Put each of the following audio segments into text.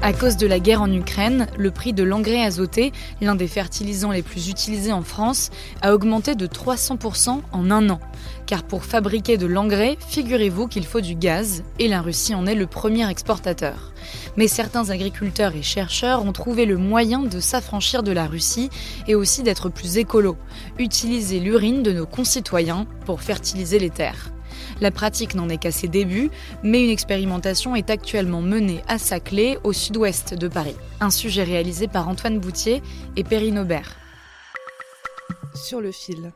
À cause de la guerre en Ukraine, le prix de l'engrais azoté, l'un des fertilisants les plus utilisés en France, a augmenté de 300% en un an. Car pour fabriquer de l'engrais, figurez-vous qu'il faut du gaz, et la Russie en est le premier exportateur. Mais certains agriculteurs et chercheurs ont trouvé le moyen de s'affranchir de la Russie et aussi d'être plus écolo, utiliser l'urine de nos concitoyens pour fertiliser les terres. La pratique n'en est qu'à ses débuts, mais une expérimentation est actuellement menée à Saclay, au sud-ouest de Paris. Un sujet réalisé par Antoine Boutier et Perrine Aubert. Sur le fil.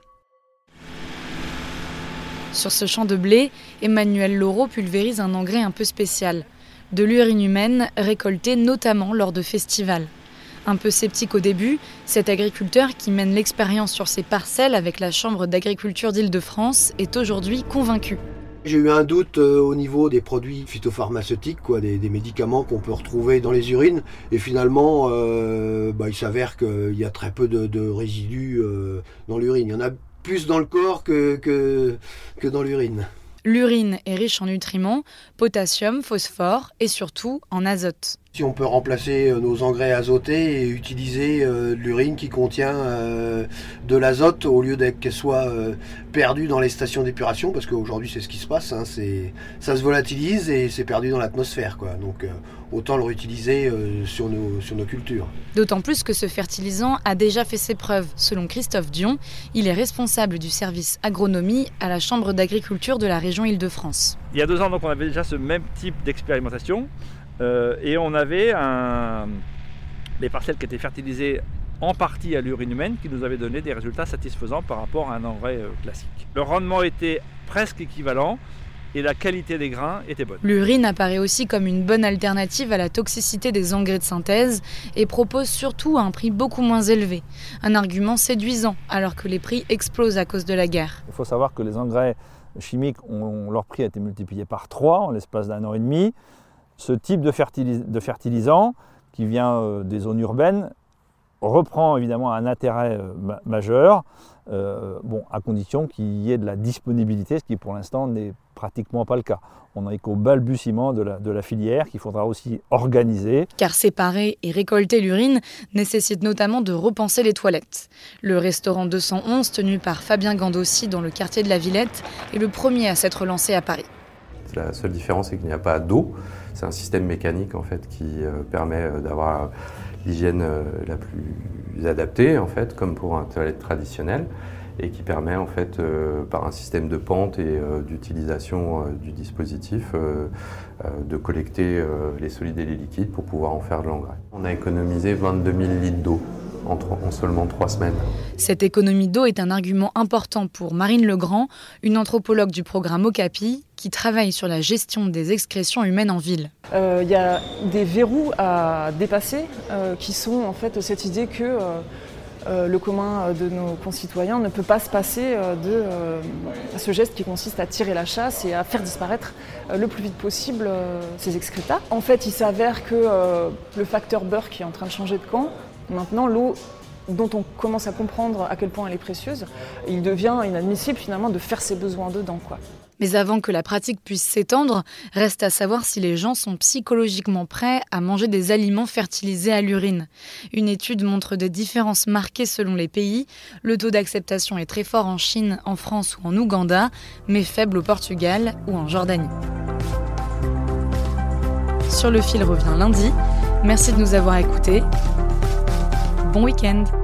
Sur ce champ de blé, Emmanuel Laureau pulvérise un engrais un peu spécial. De l'urine humaine récoltée notamment lors de festivals. Un peu sceptique au début, cet agriculteur qui mène l'expérience sur ses parcelles avec la Chambre d'agriculture d'Île-de-France est aujourd'hui convaincu. J'ai eu un doute euh, au niveau des produits phytopharmaceutiques, quoi, des, des médicaments qu'on peut retrouver dans les urines. Et finalement, euh, bah, il s'avère qu'il y a très peu de, de résidus euh, dans l'urine. Il y en a plus dans le corps que, que, que dans l'urine. L'urine est riche en nutriments, potassium, phosphore et surtout en azote. Si on peut remplacer euh, nos engrais azotés et utiliser euh, de l'urine qui contient euh, de l'azote au lieu d'être qu'elle soit euh, perdue dans les stations d'épuration, parce qu'aujourd'hui c'est ce qui se passe, hein, c'est, ça se volatilise et c'est perdu dans l'atmosphère. Quoi. Donc euh, autant le réutiliser euh, sur, nos, sur nos cultures. D'autant plus que ce fertilisant a déjà fait ses preuves. Selon Christophe Dion, il est responsable du service agronomie à la Chambre d'agriculture de la région Île-de-France. Il y a deux ans, donc, on avait déjà ce même type d'expérimentation euh, et on avait un, les parcelles qui étaient fertilisées en partie à l'urine humaine qui nous avaient donné des résultats satisfaisants par rapport à un engrais euh, classique. Le rendement était presque équivalent et la qualité des grains était bonne. L'urine apparaît aussi comme une bonne alternative à la toxicité des engrais de synthèse et propose surtout un prix beaucoup moins élevé. Un argument séduisant alors que les prix explosent à cause de la guerre. Il faut savoir que les engrais chimiques, ont, leur prix a été multiplié par 3 en l'espace d'un an et demi. Ce type de, fertilis- de fertilisant, qui vient euh, des zones urbaines, reprend évidemment un intérêt euh, ma- majeur, euh, à condition qu'il y ait de la disponibilité, ce qui pour l'instant n'est pratiquement pas le cas. On n'est qu'au balbutiement de la, de la filière qu'il faudra aussi organiser. Car séparer et récolter l'urine nécessite notamment de repenser les toilettes. Le restaurant 211, tenu par Fabien Gandossi dans le quartier de la Villette, est le premier à s'être lancé à Paris. La seule différence, c'est qu'il n'y a pas d'eau. C'est un système mécanique en fait qui euh, permet euh, d'avoir l'hygiène euh, la plus adaptée en fait, comme pour un toilette traditionnel, et qui permet en fait par un système de pente et d'utilisation du dispositif de collecter les solides et les liquides pour pouvoir en faire de l'engrais. On a économisé 22 000 litres d'eau en, seulement trois semaines. Cette économie d'eau est un argument important pour Marine Legrand, une anthropologue du programme Okapi, qui travaille sur la gestion des excrétions humaines en ville. Euh, Il y a des verrous à dépasser euh, qui sont en fait cette idée que euh, euh, le commun de nos concitoyens ne peut pas se passer euh, de euh, ce geste qui consiste à tirer la chasse et à faire disparaître euh, le plus vite possible euh, ces excrétas. En fait, il s'avère que euh, le facteur Burke est en train de changer de camp. Maintenant, l'eau dont on commence à comprendre à quel point elle est précieuse, il devient inadmissible finalement de faire ses besoins dedans. Mais avant que la pratique puisse s'étendre, reste à savoir si les gens sont psychologiquement prêts à manger des aliments fertilisés à l'urine. Une étude montre des différences marquées selon les pays. Le taux d'acceptation est très fort en Chine, en France ou en Ouganda, mais faible au Portugal ou en Jordanie. Sur le fil revient lundi. Merci de nous avoir écoutés. Bon week-end